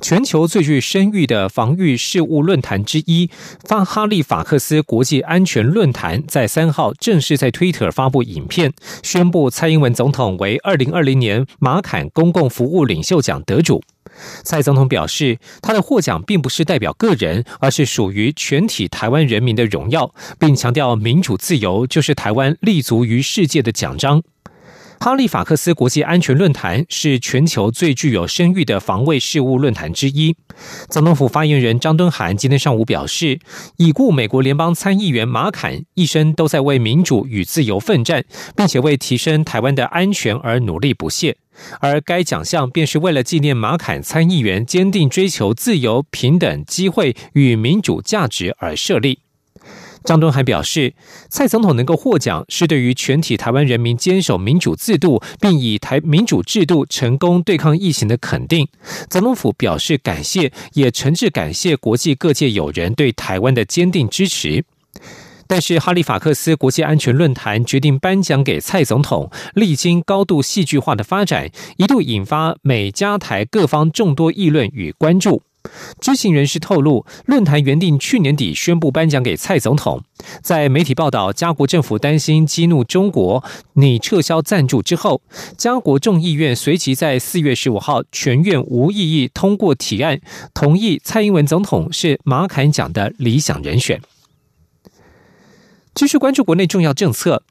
全球最具声誉的防御事务论坛之一——法哈利法克斯国际安全论坛，在三号正式在 Twitter 发布影片，宣布蔡英文总统为二零二零年马坎公共服务领袖奖得主。蔡总统表示，他的获奖并不是代表个人，而是属于全体台湾人民的荣耀，并强调民主自由就是台湾立足于世界的奖章。哈利法克斯国际安全论坛是全球最具有声誉的防卫事务论坛之一。总统府发言人张敦涵今天上午表示，已故美国联邦参议员马坎一生都在为民主与自由奋战，并且为提升台湾的安全而努力不懈。而该奖项便是为了纪念马坎参议员坚定追求自由、平等机会与民主价值而设立。张敦还表示，蔡总统能够获奖，是对于全体台湾人民坚守民主制度，并以台民主制度成功对抗疫情的肯定。总统府表示感谢，也诚挚感谢国际各界友人对台湾的坚定支持。但是，哈利法克斯国际安全论坛决定颁奖给蔡总统，历经高度戏剧化的发展，一度引发美加台各方众多议论与关注。知情人士透露，论坛原定去年底宣布颁奖给蔡总统，在媒体报道加国政府担心激怒中国，拟撤销赞助之后，加国众议院随即在四月十五号全院无异议通过提案，同意蔡英文总统是马坎奖的理想人选。继续关注国内重要政策。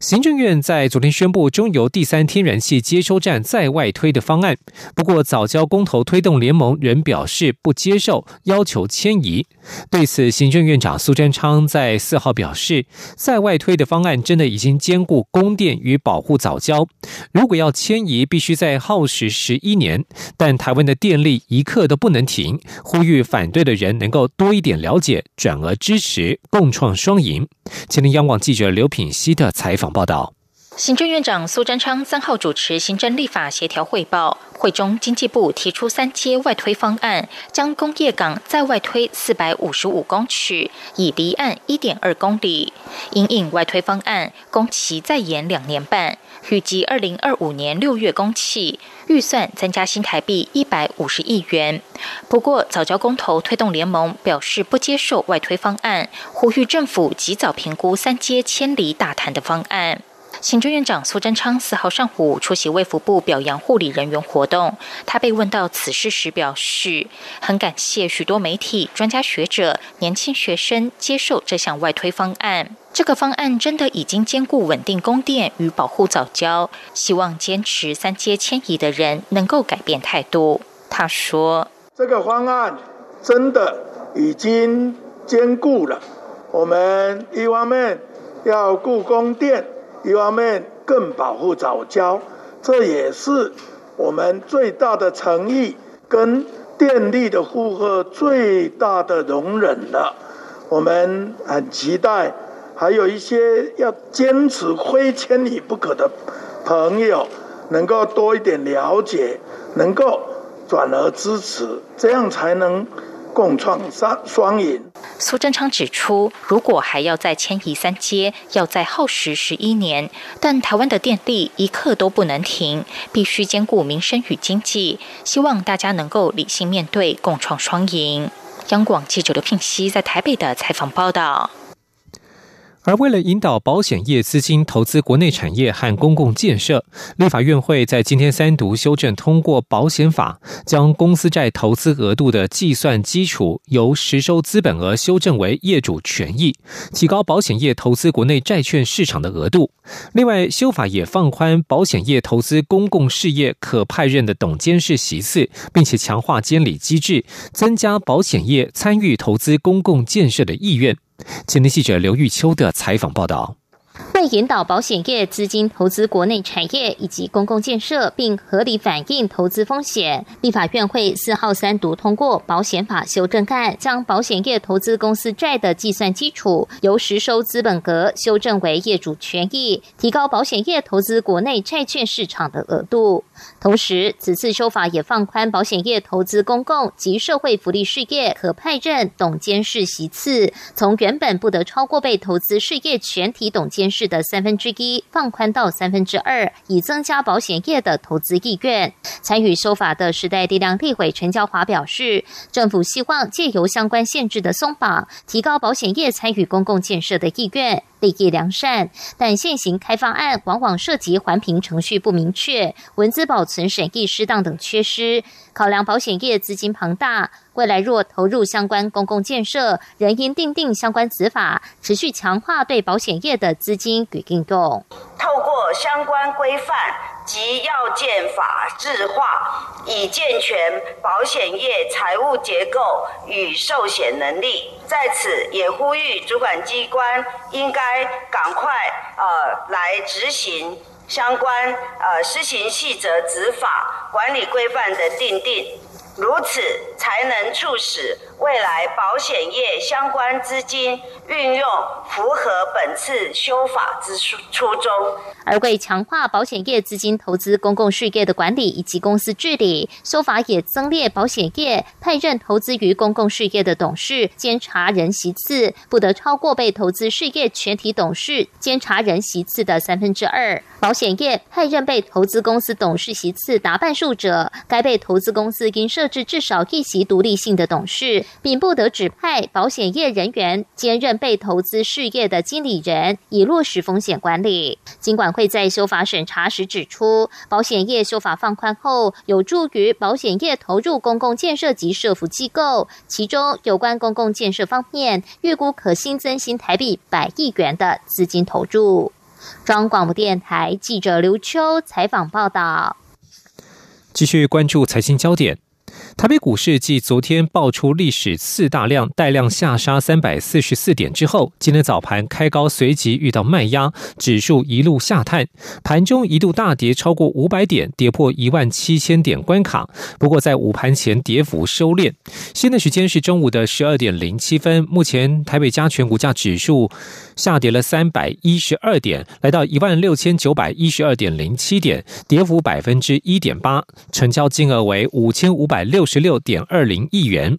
行政院在昨天宣布中油第三天然气接收站在外推的方案，不过早交公投推动联盟仍表示不接受，要求迁移。对此，行政院长苏贞昌在四号表示，在外推的方案真的已经兼顾供电与保护早交，如果要迁移，必须再耗时十一年。但台湾的电力一刻都不能停，呼吁反对的人能够多一点了解，转而支持，共创双赢。前天央广记者刘品希的采访报道。行政院长苏贞昌三号主持行政立法协调汇报会中，经济部提出三阶外推方案，将工业港在外推四百五十五公尺，以离岸一点二公里。因应外推方案，工期再延两年半，预计二零二五年六月工期，预算增加新台币一百五十亿元。不过，早教公投推动联盟表示不接受外推方案，呼吁政府及早评估三阶千里大谈的方案。行政院长苏贞昌四号上午出席卫福部表扬护理人员活动，他被问到此事时表示，很感谢许多媒体、专家学者、年轻学生接受这项外推方案。这个方案真的已经兼顾稳定供电与保护早教，希望坚持三阶迁移的人能够改变态度。他说：“这个方案真的已经兼顾了我们一方面要顾供电。”一方面更保护早教，这也是我们最大的诚意跟电力的负荷最大的容忍了。我们很期待，还有一些要坚持非千里不可的朋友，能够多一点了解，能够转而支持，这样才能。共创双双赢。苏贞昌指出，如果还要再迁移三阶，要再耗时十一年。但台湾的电力一刻都不能停，必须兼顾民生与经济。希望大家能够理性面对，共创双赢。央广记者刘聘熙在台北的采访报道。而为了引导保险业资金投资国内产业和公共建设，立法院会在今天三读修正通过保险法，将公司债投资额度的计算基础由实收资本额修正为业主权益，提高保险业投资国内债券市场的额度。另外，修法也放宽保险业投资公共事业可派任的董监事席次，并且强化监理机制，增加保险业参与投资公共建设的意愿。前天记者刘玉秋的采访报道。为引导保险业资金投资国内产业以及公共建设，并合理反映投资风险，立法院会四号三读通过保险法修正案，将保险业投资公司债的计算基础由实收资本额修正为业主权益，提高保险业投资国内债券市场的额度。同时，此次修法也放宽保险业投资公共及社会福利事业可派任董监事席次，从原本不得超过被投资事业全体董监事的的三分之一，放宽到三分之二，以增加保险业的投资意愿。参与修法的时代力量立委陈娇华表示，政府希望借由相关限制的松绑，提高保险业参与公共建设的意愿。利益良善，但现行开放案往往涉及环评程序不明确、文字保存审议失当等缺失。考量保险业资金庞大，未来若投入相关公共建设，仍应订定相关执法，持续强化对保险业的资金与运动。透过相关规范及要件法制化，以健全保险业财务结构与寿险能力。在此也呼吁主管机关应该赶快呃来执行相关呃施行细则执法管理规范的定定，如此才能促使未来保险业相关资金运用符合本次修法之初初衷。而为强化保险业资金投资公共事业的管理以及公司治理，修法也增列保险业派任投资于公共事业的董事、监察人席次，不得超过被投资事业全体董事、监察人席次的三分之二。保险业派任被投资公司董事席次达半数者，该被投资公司应设置至少一席独立性的董事，并不得指派保险业人员兼任被投资事业的经理人，以落实风险管理。尽管会在修法审查时指出，保险业修法放宽后，有助于保险业投入公共建设及社福机构。其中有关公共建设方面，预估可新增新台币百亿元的资金投入。中央广播电台记者刘秋采访报道。继续关注财经焦点。台北股市继昨天爆出历史四大量带量下杀三百四十四点之后，今天早盘开高，随即遇到卖压，指数一路下探，盘中一度大跌超过五百点，跌破一万七千点关卡。不过在午盘前跌幅收敛。现在时间是中午的十二点零七分，目前台北加权股价指数下跌了三百一十二点，来到一万六千九百一十二点零七点，跌幅百分之一点八，成交金额为五千五百六。十六点二零亿元，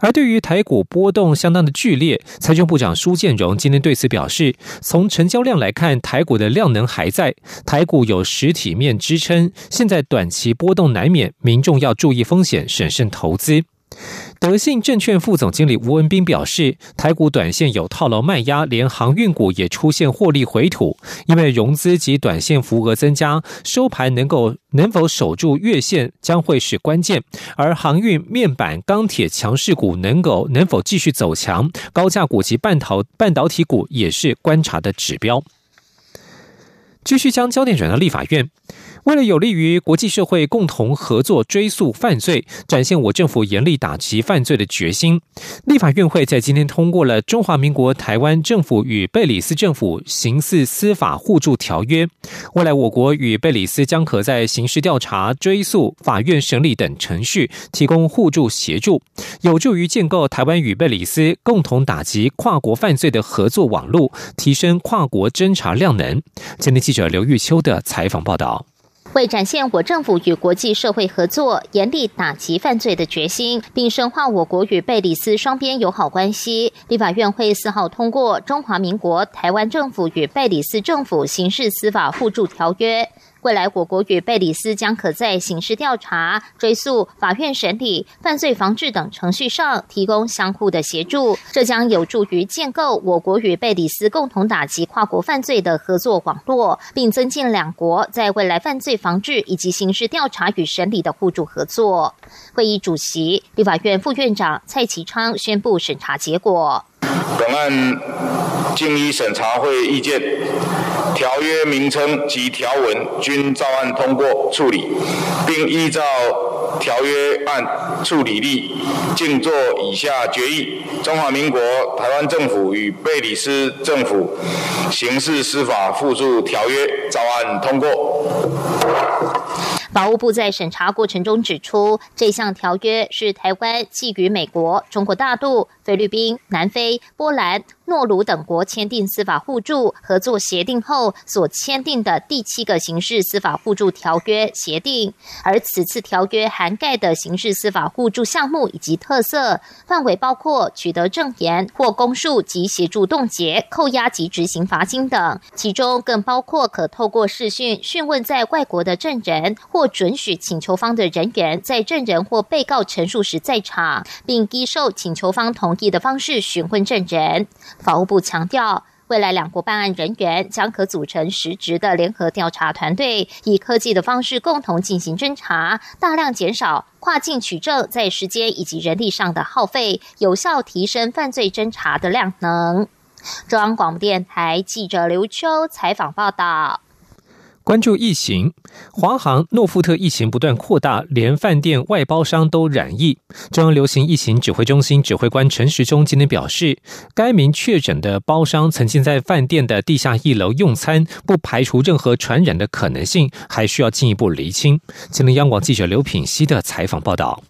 而对于台股波动相当的剧烈，财政部长苏建荣今天对此表示，从成交量来看，台股的量能还在，台股有实体面支撑，现在短期波动难免，民众要注意风险，审慎投资。德信证券副总经理吴文斌表示，台股短线有套牢卖压，连航运股也出现获利回吐，因为融资及短线幅额增加，收盘能够能否守住月线将会是关键。而航运、面板、钢铁强势股能够能否继续走强，高价股及半导半导体股也是观察的指标。继续将焦点转到立法院。为了有利于国际社会共同合作追诉犯罪，展现我政府严厉打击犯罪的决心，立法院会在今天通过了《中华民国台湾政府与贝里斯政府刑事司法互助条约》。未来，我国与贝里斯将可在刑事调查、追诉、法院审理等程序提供互助协助，有助于建构台湾与贝里斯共同打击跨国犯罪的合作网络，提升跨国侦查量能。今天记者刘玉秋的采访报道。为展现我政府与国际社会合作、严厉打击犯罪的决心，并深化我国与贝里斯双边友好关系，立法院会四号通过《中华民国台湾政府与贝里斯政府刑事司法互助条约》。未来，我国与贝里斯将可在刑事调查、追诉、法院审理、犯罪防治等程序上提供相互的协助，这将有助于建构我国与贝里斯共同打击跨国犯罪的合作网络，并增进两国在未来犯罪防治以及刑事调查与审理的互助合作。会议主席、立法院副院长蔡其昌宣布审查结果。本案经一审查会意见，条约名称及条文均照案通过处理，并依照条约案处理例，静作以下决议：中华民国台湾政府与贝里斯政府刑事司法互助条约照案通过。法务部在审查过程中指出，这项条约是台湾寄予美国、中国大陆、菲律宾、南非、波兰。诺鲁等国签订司法互助合作协定后所签订的第七个刑事司法互助条约协定，而此次条约涵盖的刑事司法互助项目以及特色范围包括取得证言或公诉及协助冻结、扣押及执行罚金等，其中更包括可透过视讯讯问在外国的证人，或准许请求方的人员在证人或被告陈述时在场，并依受请求方同意的方式询问证人。法务部强调，未来两国办案人员将可组成实职的联合调查团队，以科技的方式共同进行侦查，大量减少跨境取证在时间以及人力上的耗费，有效提升犯罪侦查的量能。中央广播电台记者刘秋采访报道。关注疫情，华航诺富特疫情不断扩大，连饭店外包商都染疫。中央流行疫情指挥中心指挥官陈时中今天表示，该名确诊的包商曾经在饭店的地下一楼用餐，不排除任何传染的可能性，还需要进一步厘清。今天央广记者刘品希的采访报道。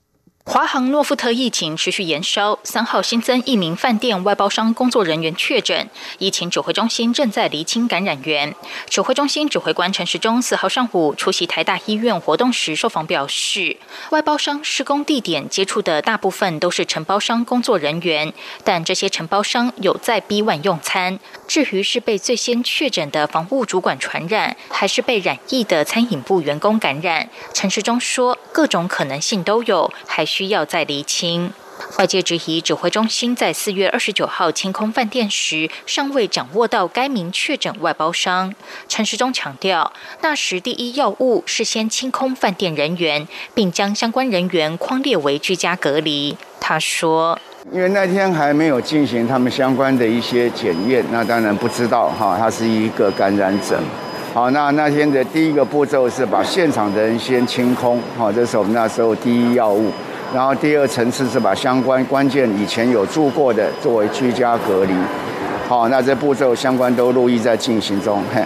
华航诺富特疫情持续延烧，三号新增一名饭店外包商工作人员确诊，疫情指挥中心正在厘清感染源。指挥中心指挥官陈时中四号上午出席台大医院活动时受访表示，外包商施工地点接触的大部分都是承包商工作人员，但这些承包商有在 B 万用餐。至于是被最先确诊的房务主管传染，还是被染疫的餐饮部员工感染，陈时中说，各种可能性都有，还需。需要再厘清。外界质疑指挥中心在四月二十九号清空饭店时，尚未掌握到该名确诊外包商。陈时中强调，那时第一要务是先清空饭店人员，并将相关人员框列为居家隔离。他说：“因为那天还没有进行他们相关的一些检验，那当然不知道哈，他是一个感染者。好，那那天的第一个步骤是把现场的人先清空，好，这是我们那时候第一要务。”然后第二层次是把相关关键以前有住过的作为居家隔离，好，那这步骤相关都陆续在进行中。嘿，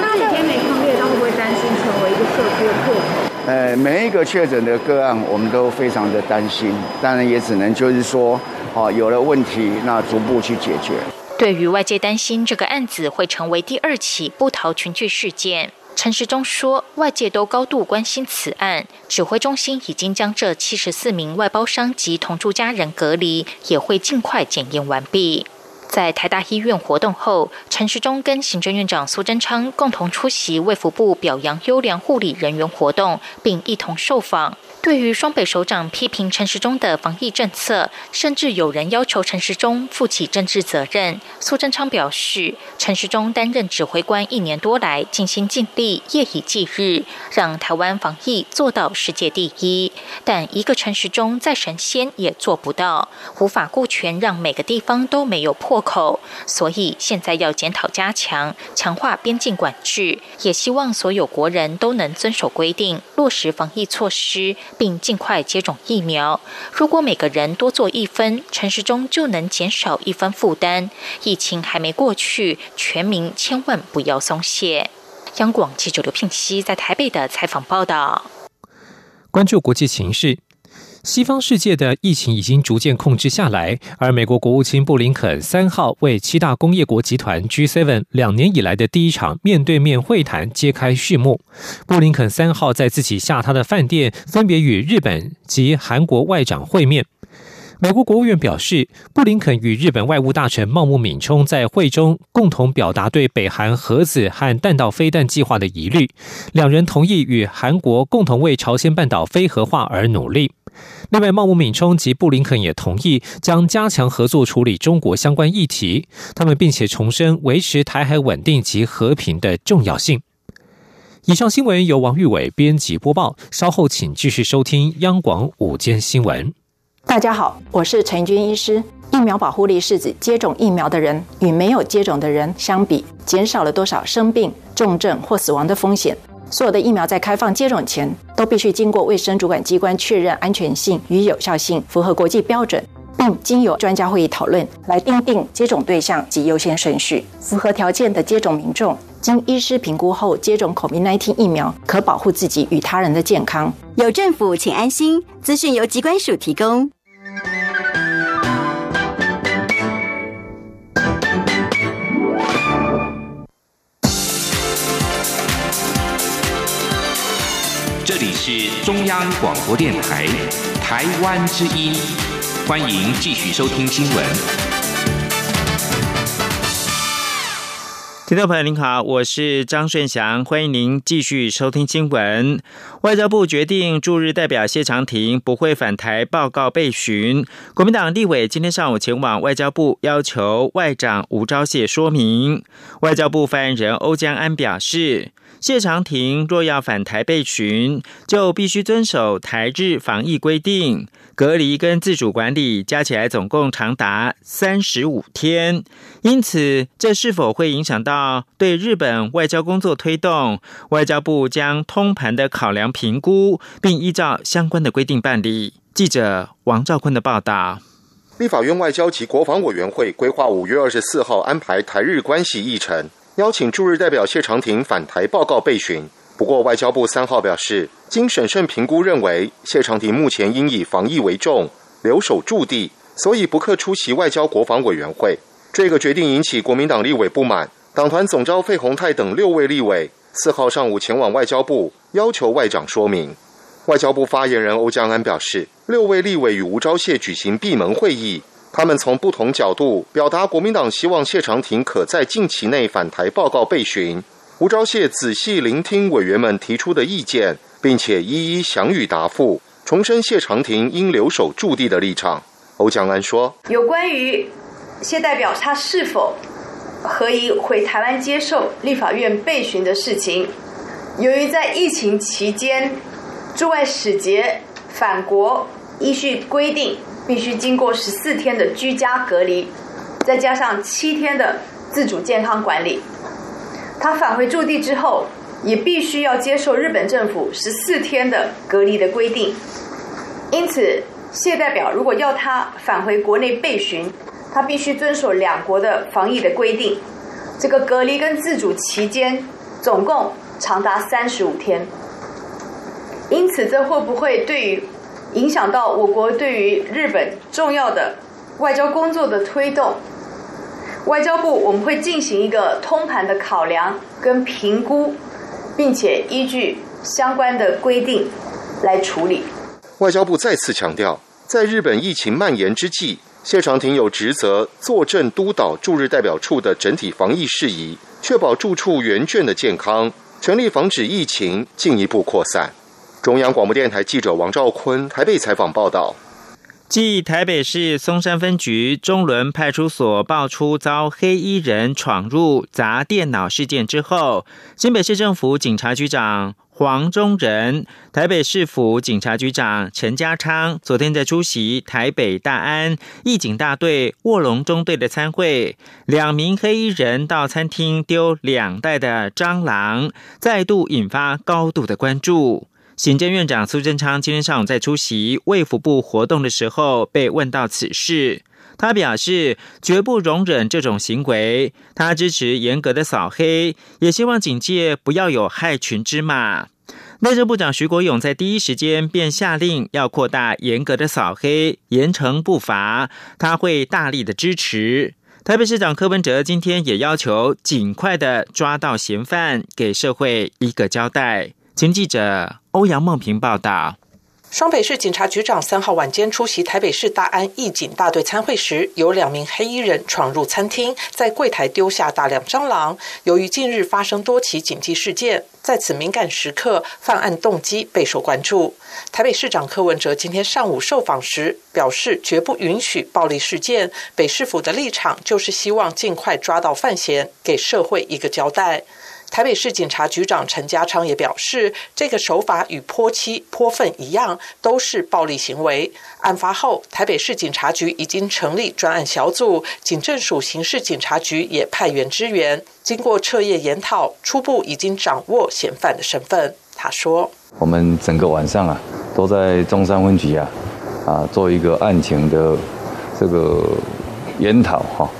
那几天没抗列，他会不会担心成为一个社区的破口？呃，每一个确诊的个案，我们都非常的担心，当然也只能就是说，哦，有了问题，那逐步去解决。对于外界担心这个案子会成为第二起不逃群聚事件。陈时中说：“外界都高度关心此案，指挥中心已经将这七十四名外包商及同住家人隔离，也会尽快检验完毕。”在台大医院活动后，陈时中跟行政院长苏贞昌共同出席卫福部表扬优良护理人员活动，并一同受访。对于双北首长批评陈时中的防疫政策，甚至有人要求陈时中负起政治责任。苏贞昌表示，陈时中担任指挥官一年多来，尽心尽力，夜以继日，让台湾防疫做到世界第一。但一个陈时中再神仙也做不到，无法顾全让每个地方都没有破口。所以现在要检讨加强，强化边境管制，也希望所有国人都能遵守规定，落实防疫措施。并尽快接种疫苗。如果每个人多做一分，城市中就能减少一分负担。疫情还没过去，全民千万不要松懈。央广记者刘聘熙在台北的采访报道。关注国际形势。西方世界的疫情已经逐渐控制下来，而美国国务卿布林肯三号为七大工业国集团 G7 两年以来的第一场面对面会谈揭开序幕。布林肯三号在自己下榻的饭店分别与日本及韩国外长会面。美国国务院表示，布林肯与日本外务大臣茂木敏充在会中共同表达对北韩核子和弹道飞弹计划的疑虑，两人同意与韩国共同为朝鲜半岛非核化而努力。另外，茂木敏充及布林肯也同意将加强合作处理中国相关议题。他们并且重申维持台海稳定及和平的重要性。以上新闻由王玉伟编辑播报。稍后请继续收听央广午间新闻。大家好，我是陈军医师。疫苗保护力是指接种疫苗的人与没有接种的人相比，减少了多少生病、重症或死亡的风险。所有的疫苗在开放接种前，都必须经过卫生主管机关确认安全性与有效性，符合国际标准，并经由专家会议讨论来订定接种对象及优先顺序。符合条件的接种民众，经医师评估后接种 COVID-19 疫苗，可保护自己与他人的健康。有政府，请安心。资讯由机关署提供。是中央广播电台台湾之音，欢迎继续收听新闻。听众朋友您好，我是张顺祥，欢迎您继续收听新闻。外交部决定驻日代表谢长廷不会返台报告备询。国民党立委今天上午前往外交部，要求外长吴钊燮说明。外交部发言人欧江安表示。谢长廷若要返台被询，就必须遵守台日防疫规定，隔离跟自主管理加起来总共长达三十五天。因此，这是否会影响到对日本外交工作推动？外交部将通盘的考量评估，并依照相关的规定办理。记者王兆坤的报道。立法院外交及国防委员会规划五月二十四号安排台日关系议程。邀请驻日代表谢长廷返台报告备询。不过，外交部三号表示，经审慎评估，认为谢长廷目前应以防疫为重，留守驻地，所以不克出席外交国防委员会。这个决定引起国民党立委不满，党团总召费鸿泰等六位立委四号上午前往外交部，要求外长说明。外交部发言人欧江安表示，六位立委与吴钊燮举行闭门会议。他们从不同角度表达国民党希望谢长廷可在近期内返台报告备询。吴钊燮仔细聆听委员们提出的意见，并且一一详予答复，重申谢长廷应留守驻地的立场。欧江安说：“有关于谢代表他是否可以回台湾接受立法院备询的事情，由于在疫情期间驻外使节返国，依序规定。”必须经过十四天的居家隔离，再加上七天的自主健康管理。他返回驻地之后，也必须要接受日本政府十四天的隔离的规定。因此，谢代表如果要他返回国内备询，他必须遵守两国的防疫的规定。这个隔离跟自主期间总共长达三十五天。因此，这会不会对于？影响到我国对于日本重要的外交工作的推动，外交部我们会进行一个通盘的考量跟评估，并且依据相关的规定来处理。外交部再次强调，在日本疫情蔓延之际，谢长廷有职责坐镇督导驻日代表处的整体防疫事宜，确保驻处员眷的健康，全力防止疫情进一步扩散。中央广播电台记者王兆坤台北采访报道：继台北市松山分局中仑派出所爆出遭黑衣人闯入砸电脑事件之后，新北市政府警察局长黄忠仁、台北市府警察局长陈家昌昨天在出席台北大安义警大队卧龙中队的参会，两名黑衣人到餐厅丢两袋的蟑螂，再度引发高度的关注。行政院长苏贞昌今天上午在出席卫福部活动的时候，被问到此事，他表示绝不容忍这种行为，他支持严格的扫黑，也希望警界不要有害群之马。内政部长徐国勇在第一时间便下令要扩大严格的扫黑，严惩不罚，他会大力的支持。台北市长柯文哲今天也要求尽快的抓到嫌犯，给社会一个交代。请记者欧阳梦平报道。双北市警察局长三号晚间出席台北市大安义警大队参会时，有两名黑衣人闯入餐厅，在柜台丢下大量蟑螂。由于近日发生多起警惕事件，在此敏感时刻，犯案动机备受关注。台北市长柯文哲今天上午受访时表示，绝不允许暴力事件。北市府的立场就是希望尽快抓到犯嫌，给社会一个交代。台北市警察局长陈家昌也表示，这个手法与泼漆、泼粪一样，都是暴力行为。案发后，台北市警察局已经成立专案小组，警政署刑事警察局也派员支援。经过彻夜研讨，初步已经掌握嫌犯的身份。他说：“我们整个晚上啊，都在中山分局啊，啊，做一个案情的这个研讨哈。”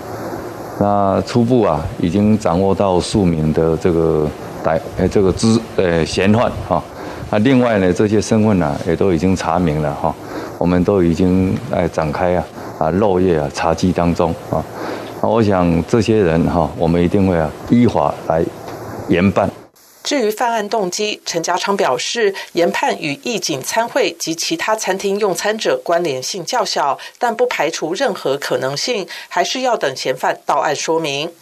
那初步啊，已经掌握到数名的这个逮呃这个知呃嫌犯哈。那另外呢，这些身份呢也都已经查明了哈。我们都已经哎展开啊啊漏夜啊查缉当中啊。那我想这些人哈，我们一定会啊依法来严办。至于犯案动机，陈家昌表示，研判与义警参会及其他餐厅用餐者关联性较小，但不排除任何可能性，还是要等嫌犯到案说明。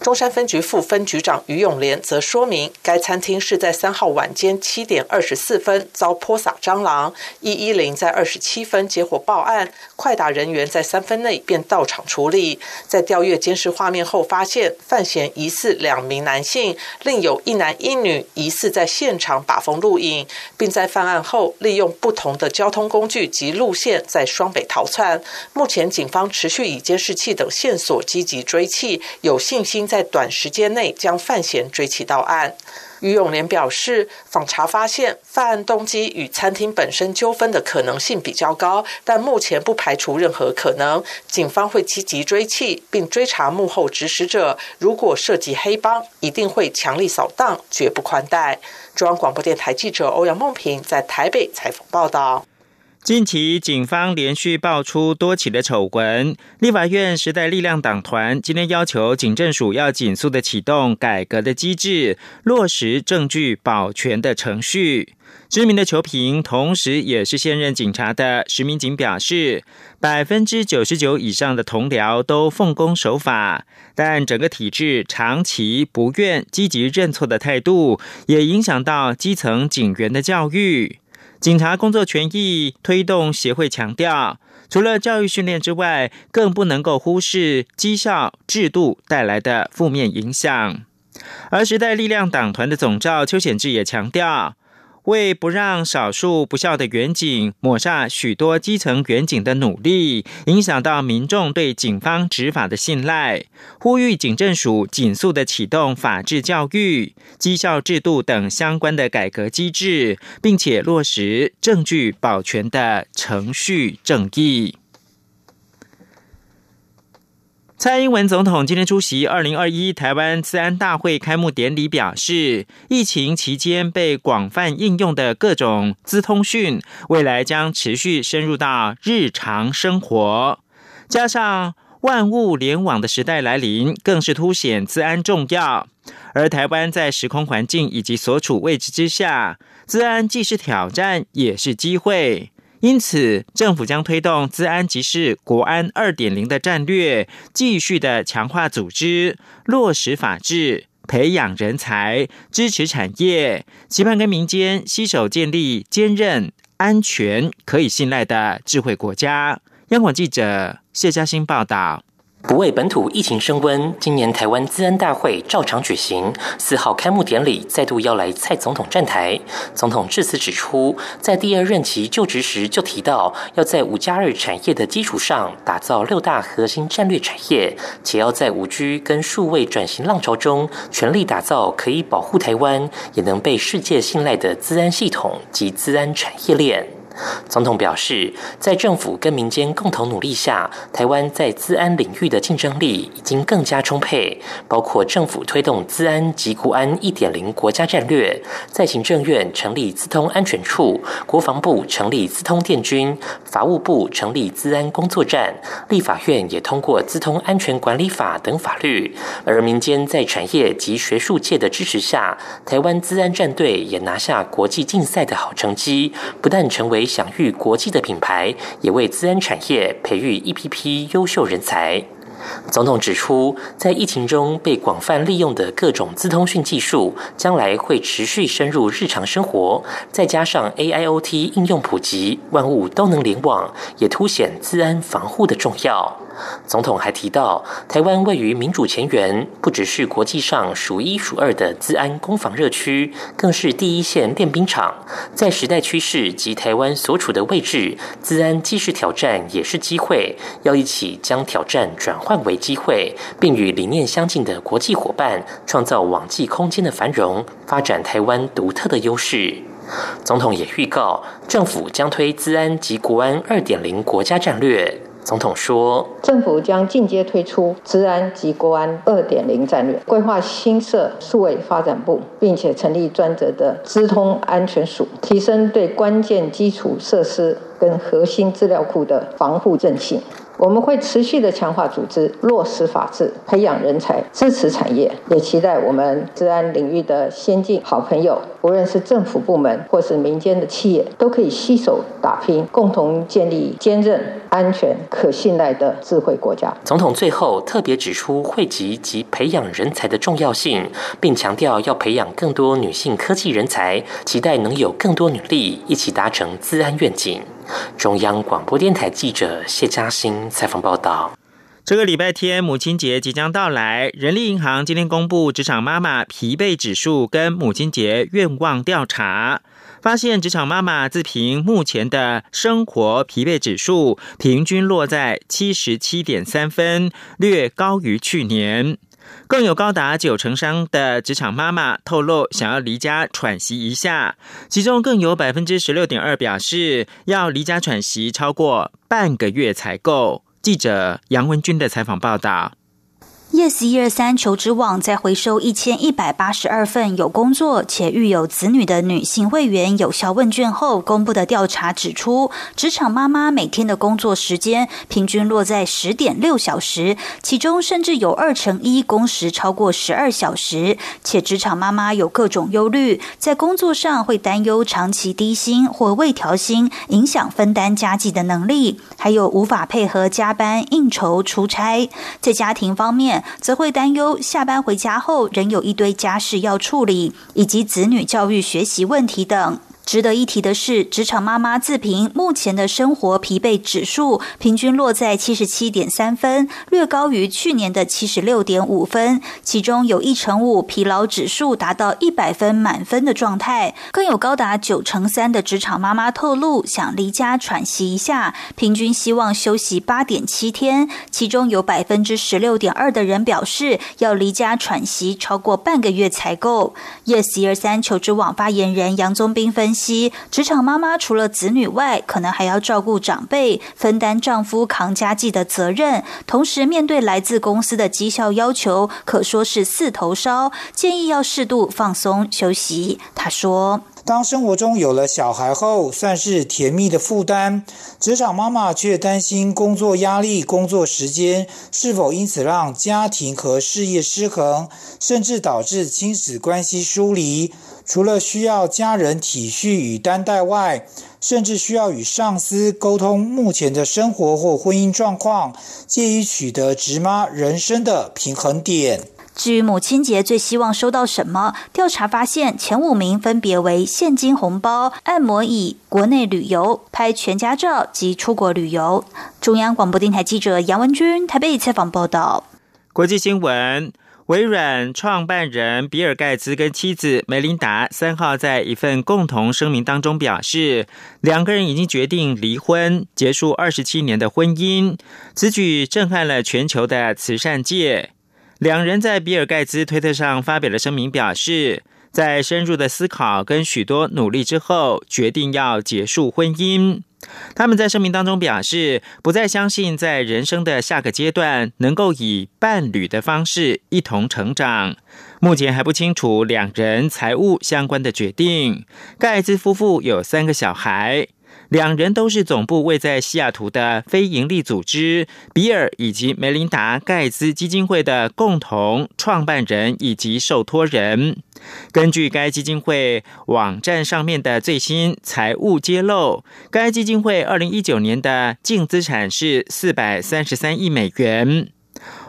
中山分局副分局长于永莲则说明，该餐厅是在三号晚间七点二十四分遭泼洒蟑螂，一一零在二十七分接获报案，快打人员在三分内便到场处理。在调阅监视画面后，发现犯嫌疑似两名男性，另有一男一女疑似在现场把风录影，并在犯案后利用不同的交通工具及路线在双北逃窜。目前警方持续以监视器等线索积极追缉，有信心。在短时间内将范闲追起到案。于永莲表示，访查发现犯案动机与餐厅本身纠纷的可能性比较高，但目前不排除任何可能。警方会积极追缉并追查幕后指使者，如果涉及黑帮，一定会强力扫荡，绝不宽待。中央广播电台记者欧阳梦平在台北采访报道。近期警方连续爆出多起的丑闻，立法院时代力量党团今天要求警政署要紧速的启动改革的机制，落实证据保全的程序。知名的球评，同时也是现任警察的石民警表示，百分之九十九以上的同僚都奉公守法，但整个体制长期不愿积极认错的态度，也影响到基层警员的教育。警察工作权益推动协会强调，除了教育训练之外，更不能够忽视绩效制度带来的负面影响。而时代力量党团的总召邱显志也强调。为不让少数不孝的远警抹煞许多基层远警的努力，影响到民众对警方执法的信赖，呼吁警政署紧速的启动法制教育、绩效制度等相关的改革机制，并且落实证据保全的程序正义。蔡英文总统今天出席二零二一台湾治安大会开幕典礼，表示，疫情期间被广泛应用的各种资通讯，未来将持续深入到日常生活。加上万物联网的时代来临，更是凸显治安重要。而台湾在时空环境以及所处位置之下，治安既是挑战，也是机会。因此，政府将推动“资安即是国安二点零”的战略，继续的强化组织，落实法治，培养人才，支持产业，期盼跟民间携手建立坚韧、安全、可以信赖的智慧国家。央广记者谢嘉欣报道。不为本土疫情升温，今年台湾资安大会照常举行。四号开幕典礼再度邀来蔡总统站台。总统致辞指出，在第二任期就职时就提到，要在五加二产业的基础上打造六大核心战略产业，且要在五 G 跟数位转型浪潮中，全力打造可以保护台湾也能被世界信赖的资安系统及资安产业链。总统表示，在政府跟民间共同努力下，台湾在资安领域的竞争力已经更加充沛。包括政府推动资安及国安一点零国家战略，在行政院成立资通安全处，国防部成立资通电军，法务部成立资安工作站，立法院也通过资通安全管理法等法律。而民间在产业及学术界的支持下，台湾资安战队也拿下国际竞赛的好成绩，不但成为。享誉国际的品牌，也为资安产业培育一批批优秀人才。总统指出，在疫情中被广泛利用的各种资通讯技术，将来会持续深入日常生活。再加上 AIoT 应用普及，万物都能联网，也凸显资安防护的重要。总统还提到，台湾位于民主前沿，不只是国际上数一数二的资安攻防热区，更是第一线练兵场。在时代趋势及台湾所处的位置，资安既是挑战，也是机会。要一起将挑战转换为机会，并与理念相近的国际伙伴创造网际空间的繁荣，发展台湾独特的优势。总统也预告，政府将推资安及国安二点零国家战略。总统说，政府将进阶推出治安及国安二点零战略，规划新设数位发展部，并且成立专责的资通安全署，提升对关键基础设施跟核心资料库的防护韧性。我们会持续的强化组织，落实法治，培养人才，支持产业，也期待我们治安领域的先进好朋友，无论是政府部门或是民间的企业，都可以携手打拼，共同建立坚韧、安全、可信赖的智慧国家。总统最后特别指出汇集及培养人才的重要性，并强调要培养更多女性科技人才，期待能有更多女力一起达成治安愿景。中央广播电台记者谢嘉欣采访报道：这个礼拜天母亲节即将到来，人力银行今天公布职场妈妈疲惫指数跟母亲节愿望调查，发现职场妈妈自评目前的生活疲惫指数平均落在七十七点三分，略高于去年。更有高达九成三的职场妈妈透露，想要离家喘息一下，其中更有百分之十六点二表示要离家喘息超过半个月才够。记者杨文军的采访报道。Yes 一二三求职网在回收一千一百八十二份有工作且育有子女的女性会员有效问卷后公布的调查指出，职场妈妈每天的工作时间平均落在十点六小时，其中甚至有二成一工时超过十二小时。且职场妈妈有各种忧虑，在工作上会担忧长期低薪或未调薪影响分担家计的能力，还有无法配合加班、应酬、出差。在家庭方面。则会担忧下班回家后仍有一堆家事要处理，以及子女教育学习问题等。值得一提的是，职场妈妈自评目前的生活疲惫指数平均落在七十七点三分，略高于去年的七十六点五分。其中有一成五疲劳指数达到一百分满分的状态，更有高达九成三的职场妈妈透露想离家喘息一下，平均希望休息八点七天。其中有百分之十六点二的人表示要离家喘息超过半个月才够。Yes 一二三求职网发言人杨宗斌分析。职场妈妈除了子女外，可能还要照顾长辈，分担丈夫扛家计的责任。同时，面对来自公司的绩效要求，可说是四头烧。建议要适度放松休息。他说：“当生活中有了小孩后，算是甜蜜的负担。职场妈妈却担心工作压力、工作时间是否因此让家庭和事业失衡，甚至导致亲子关系疏离。”除了需要家人体恤与担待外，甚至需要与上司沟通目前的生活或婚姻状况，借以取得直妈人生的平衡点。至于母亲节最希望收到什么？调查发现前五名分别为现金红包、按摩椅、国内旅游、拍全家照及出国旅游。中央广播电台记者杨文君台北采访报道。国际新闻。微软创办人比尔·盖茨跟妻子梅琳达三号在一份共同声明当中表示，两个人已经决定离婚，结束二十七年的婚姻。此举震撼了全球的慈善界。两人在比尔·盖茨推特上发表了声明，表示在深入的思考跟许多努力之后，决定要结束婚姻。他们在声明当中表示，不再相信在人生的下个阶段能够以伴侣的方式一同成长。目前还不清楚两人财务相关的决定。盖茨夫妇有三个小孩。两人都是总部位在西雅图的非营利组织比尔以及梅琳达盖茨基金会的共同创办人以及受托人。根据该基金会网站上面的最新财务揭露，该基金会二零一九年的净资产是四百三十三亿美元。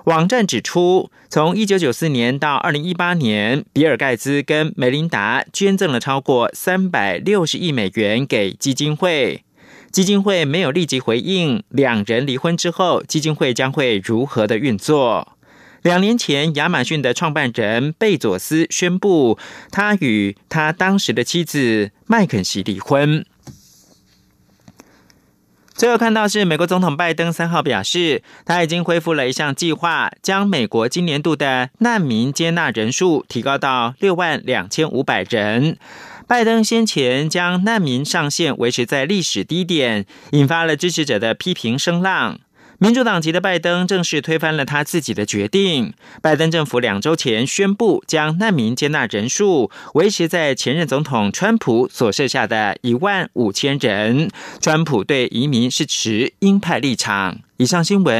网站指出，从一九九四年到二零一八年，比尔盖茨跟梅琳达捐赠了超过三百六十亿美元给基金会。基金会没有立即回应，两人离婚之后，基金会将会如何的运作？两年前，亚马逊的创办人贝佐斯宣布，他与他当时的妻子麦肯锡离婚。最后看到是美国总统拜登三号表示，他已经恢复了一项计划，将美国今年度的难民接纳人数提高到六万两千五百人。拜登先前将难民上限维持在历史低点，引发了支持者的批评声浪。民主党籍的拜登正式推翻了他自己的决定。拜登政府两周前宣布将难民接纳人数维持在前任总统川普所设下的一万五千人。川普对移民是持鹰派立场。以上新闻。